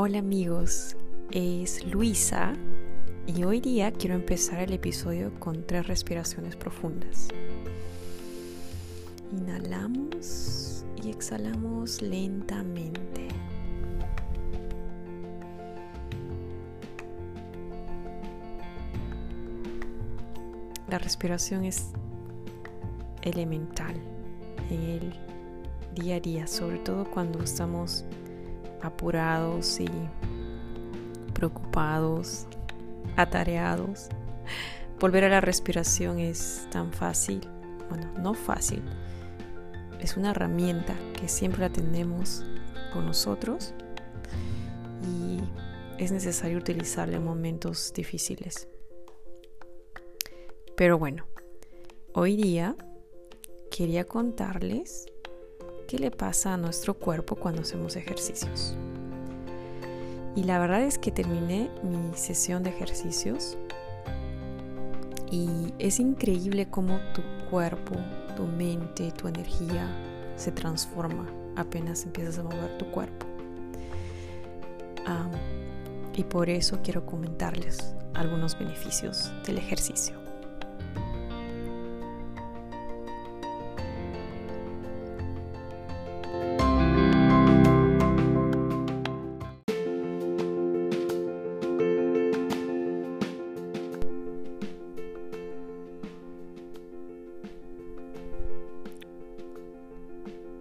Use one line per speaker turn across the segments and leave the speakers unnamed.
Hola amigos, es Luisa y hoy día quiero empezar el episodio con tres respiraciones profundas. Inhalamos y exhalamos lentamente. La respiración es elemental en el día a día, sobre todo cuando estamos apurados y preocupados, atareados. Volver a la respiración es tan fácil, bueno, no fácil, es una herramienta que siempre la tenemos con nosotros y es necesario utilizarla en momentos difíciles. Pero bueno, hoy día quería contarles qué le pasa a nuestro cuerpo cuando hacemos ejercicios. Y la verdad es que terminé mi sesión de ejercicios y es increíble cómo tu cuerpo, tu mente, tu energía se transforma apenas empiezas a mover tu cuerpo. y por eso quiero comentarles algunos beneficios del ejercicio.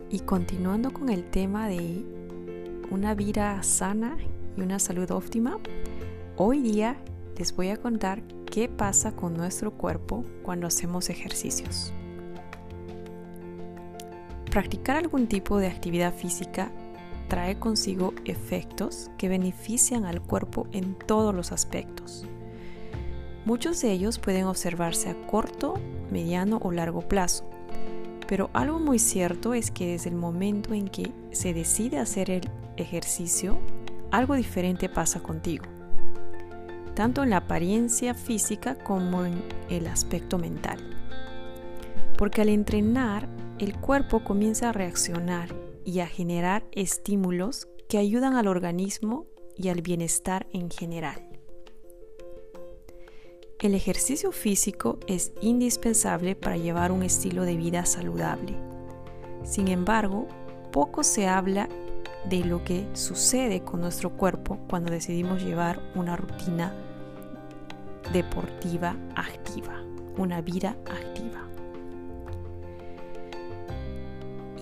Y continuando con el tema de una vida sana y una salud óptima, hoy día les voy a contar qué pasa con nuestro cuerpo cuando hacemos ejercicios. Practicar algún tipo de actividad física trae consigo efectos que benefician al cuerpo en todos los aspectos. Muchos de ellos pueden observarse a corto, mediano o largo plazo pero algo muy cierto es que desde el momento en que se decide hacer el ejercicio, algo diferente pasa contigo, tanto en la apariencia física como en el aspecto mental. Porque al entrenar, el cuerpo comienza a reaccionar y a generar estímulos que ayudan al organismo y al bienestar en general. El ejercicio físico es indispensable para llevar un estilo de vida saludable. Sin embargo, poco se habla de lo que sucede con nuestro cuerpo cuando decidimos llevar una rutina deportiva activa, una vida activa.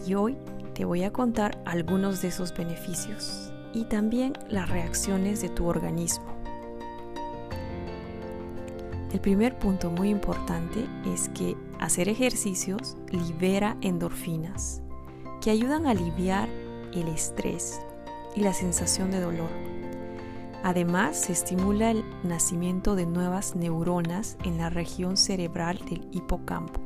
Y hoy te voy a contar algunos de esos beneficios y también las reacciones de tu organismo. El primer punto muy importante es que hacer ejercicios libera endorfinas, que ayudan a aliviar el estrés y la sensación de dolor. Además, se estimula el nacimiento de nuevas neuronas en la región cerebral del hipocampo,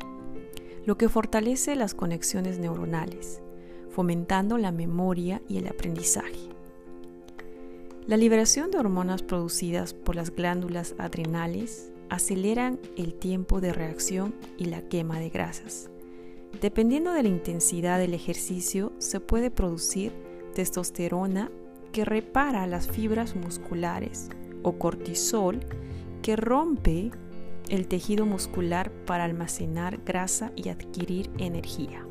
lo que fortalece las conexiones neuronales, fomentando la memoria y el aprendizaje. La liberación de hormonas producidas por las glándulas adrenales aceleran el tiempo de reacción y la quema de grasas. Dependiendo de la intensidad del ejercicio, se puede producir testosterona que repara las fibras musculares o cortisol que rompe el tejido muscular para almacenar grasa y adquirir energía.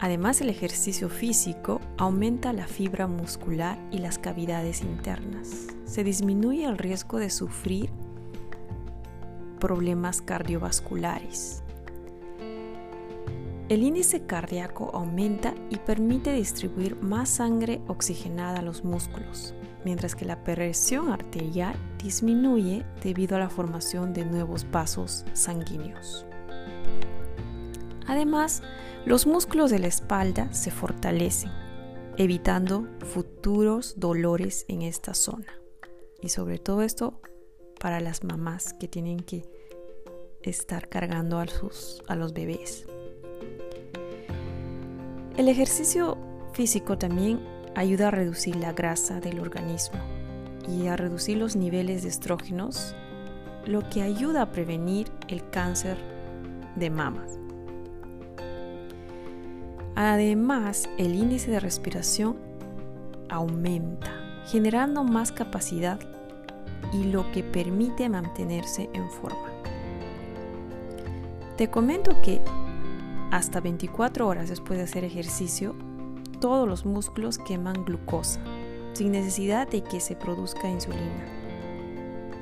Además, el ejercicio físico aumenta la fibra muscular y las cavidades internas. Se disminuye el riesgo de sufrir problemas cardiovasculares. El índice cardíaco aumenta y permite distribuir más sangre oxigenada a los músculos, mientras que la presión arterial disminuye debido a la formación de nuevos vasos sanguíneos. Además, los músculos de la espalda se fortalecen, evitando futuros dolores en esta zona. Y sobre todo esto para las mamás que tienen que estar cargando a, a los bebés. El ejercicio físico también ayuda a reducir la grasa del organismo y a reducir los niveles de estrógenos, lo que ayuda a prevenir el cáncer de mamas. Además, el índice de respiración aumenta, generando más capacidad y lo que permite mantenerse en forma. Te comento que hasta 24 horas después de hacer ejercicio, todos los músculos queman glucosa, sin necesidad de que se produzca insulina,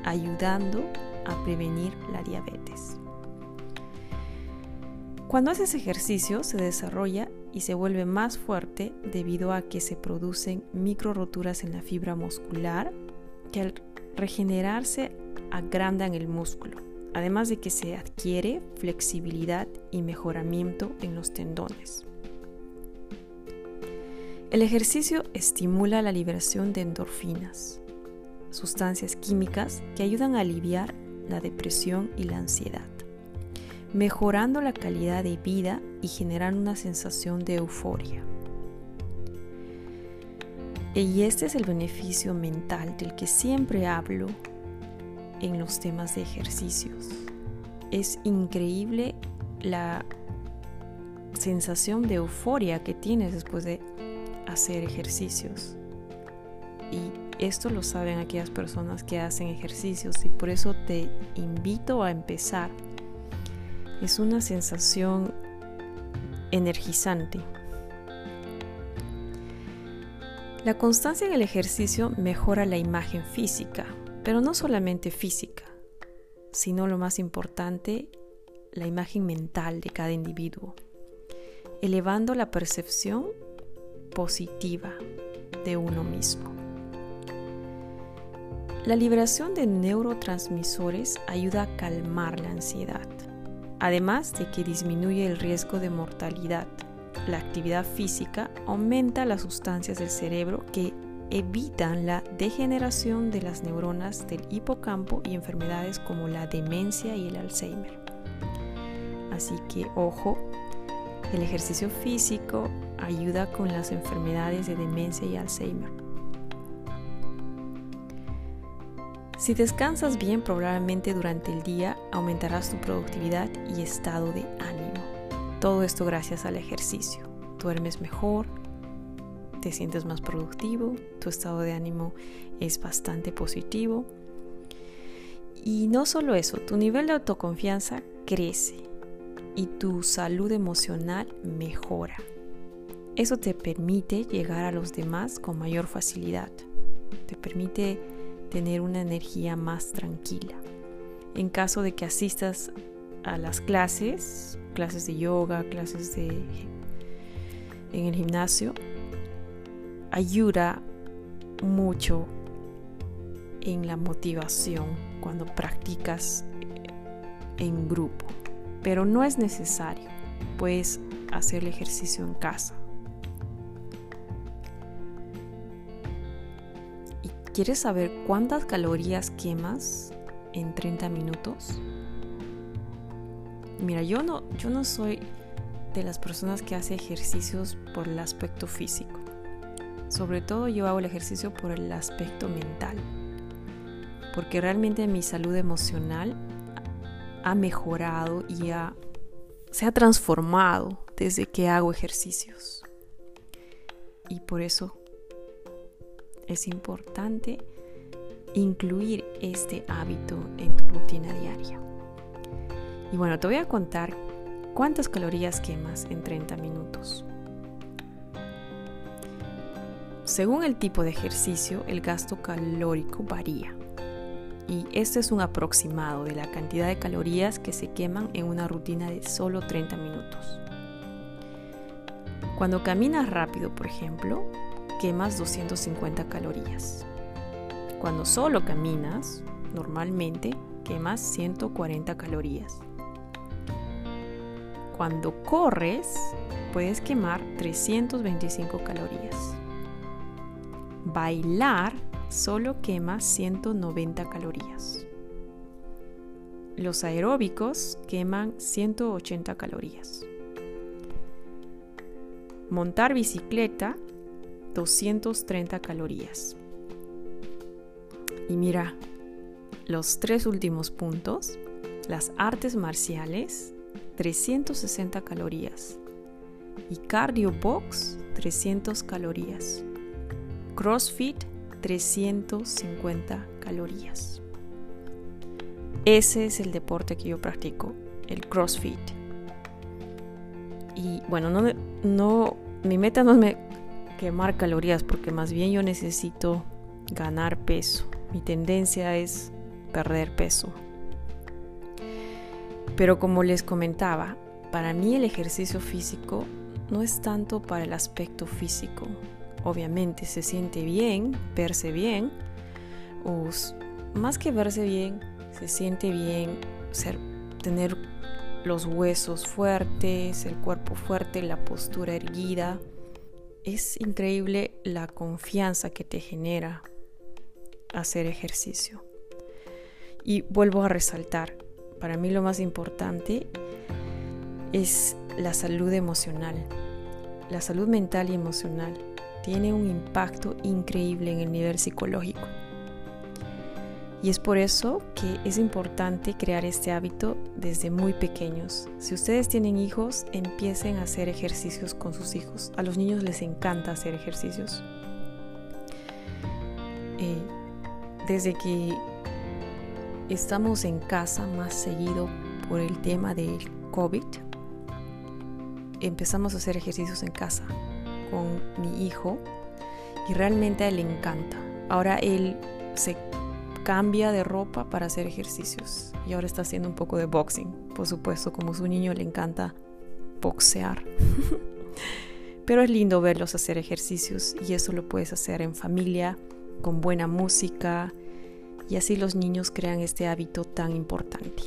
ayudando a prevenir la diabetes. Cuando haces ejercicio se desarrolla y se vuelve más fuerte debido a que se producen micro roturas en la fibra muscular que al regenerarse agrandan el músculo, además de que se adquiere flexibilidad y mejoramiento en los tendones. El ejercicio estimula la liberación de endorfinas, sustancias químicas que ayudan a aliviar la depresión y la ansiedad, mejorando la calidad de vida y generando una sensación de euforia. Y este es el beneficio mental del que siempre hablo en los temas de ejercicios. Es increíble la sensación de euforia que tienes después de hacer ejercicios. Y esto lo saben aquellas personas que hacen ejercicios y por eso te invito a empezar. Es una sensación energizante. La constancia en el ejercicio mejora la imagen física, pero no solamente física, sino lo más importante, la imagen mental de cada individuo, elevando la percepción positiva de uno mismo. La liberación de neurotransmisores ayuda a calmar la ansiedad, además de que disminuye el riesgo de mortalidad. La actividad física aumenta las sustancias del cerebro que evitan la degeneración de las neuronas del hipocampo y enfermedades como la demencia y el Alzheimer. Así que ojo, el ejercicio físico ayuda con las enfermedades de demencia y Alzheimer. Si descansas bien, probablemente durante el día aumentarás tu productividad y estado de ánimo. Todo esto gracias al ejercicio. Duermes mejor, te sientes más productivo, tu estado de ánimo es bastante positivo. Y no solo eso, tu nivel de autoconfianza crece y tu salud emocional mejora. Eso te permite llegar a los demás con mayor facilidad. Te permite tener una energía más tranquila. En caso de que asistas a las clases, clases de yoga, clases de en el gimnasio, ayuda mucho en la motivación cuando practicas en grupo pero no es necesario. Puedes hacer el ejercicio en casa. Quieres saber cuántas calorías quemas en 30 minutos? Mira, yo no, yo no soy de las personas que hace ejercicios por el aspecto físico. Sobre todo yo hago el ejercicio por el aspecto mental. Porque realmente mi salud emocional ha mejorado y se ha transformado desde que hago ejercicios. Y por eso es importante incluir este hábito en tu rutina diaria. Y bueno, te voy a contar cuántas calorías quemas en 30 minutos. Según el tipo de ejercicio, el gasto calórico varía y este es un aproximado de la cantidad de calorías que se queman en una rutina de solo 30 minutos. Cuando caminas rápido, por ejemplo, quemas 250 calorías. Cuando solo caminas, normalmente quemas 140 calorías. Cuando corres, puedes quemar 325 calorías. Bailar solo quema 190 calorías. Los aeróbicos queman 180 calorías. Montar bicicleta 230 calorías. Y mira, los tres últimos puntos, las artes marciales 360 calorías y cardio box 300 calorías. CrossFit 350 calorías. Ese es el deporte que yo practico, el CrossFit. Y bueno, no, no mi meta no es quemar calorías porque más bien yo necesito ganar peso. Mi tendencia es perder peso. Pero como les comentaba, para mí el ejercicio físico no es tanto para el aspecto físico. Obviamente se siente bien, verse bien, o más que verse bien, se siente bien ser, tener los huesos fuertes, el cuerpo fuerte, la postura erguida. Es increíble la confianza que te genera hacer ejercicio. Y vuelvo a resaltar, para mí lo más importante es la salud emocional. La salud mental y emocional tiene un impacto increíble en el nivel psicológico. Y es por eso que es importante crear este hábito desde muy pequeños. Si ustedes tienen hijos, empiecen a hacer ejercicios con sus hijos. A los niños les encanta hacer ejercicios. Eh, desde que estamos en casa más seguido por el tema del COVID, empezamos a hacer ejercicios en casa con mi hijo y realmente a él le encanta. Ahora él se cambia de ropa para hacer ejercicios y ahora está haciendo un poco de boxing. Por supuesto, como su niño le encanta boxear. Pero es lindo verlos hacer ejercicios y eso lo puedes hacer en familia, con buena música y así los niños crean este hábito tan importante.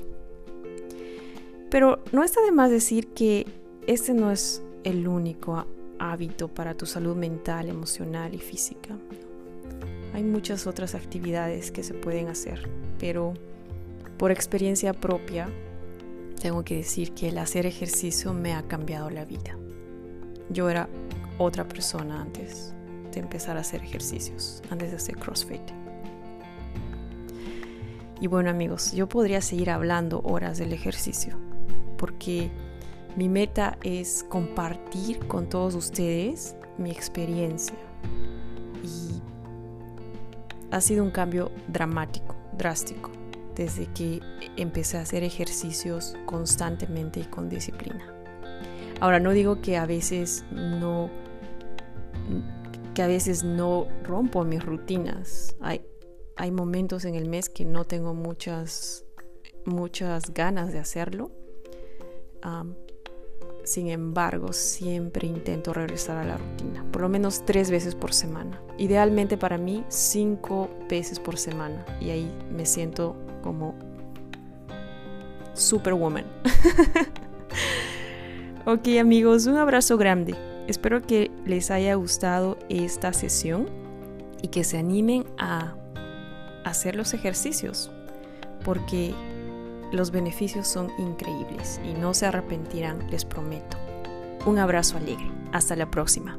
Pero no está de más decir que este no es el único hábito para tu salud mental, emocional y física. Hay muchas otras actividades que se pueden hacer, pero por experiencia propia tengo que decir que el hacer ejercicio me ha cambiado la vida. Yo era otra persona antes de empezar a hacer ejercicios, antes de hacer CrossFit. Y bueno amigos, yo podría seguir hablando horas del ejercicio, porque mi meta es compartir con todos ustedes mi experiencia. Ha sido un cambio dramático, drástico, desde que empecé a hacer ejercicios constantemente y con disciplina. Ahora no digo que a veces no que a veces no rompo mis rutinas. Hay, hay momentos en el mes que no tengo muchas muchas ganas de hacerlo. Sin embargo, siempre intento regresar a la rutina, por lo menos tres veces por semana. Idealmente para mí, cinco veces por semana. Y ahí me siento como superwoman. ok amigos, un abrazo grande. Espero que les haya gustado esta sesión y que se animen a hacer los ejercicios. Porque los beneficios son increíbles y no se arrepentirán, les prometo. Un abrazo alegre. Hasta la próxima.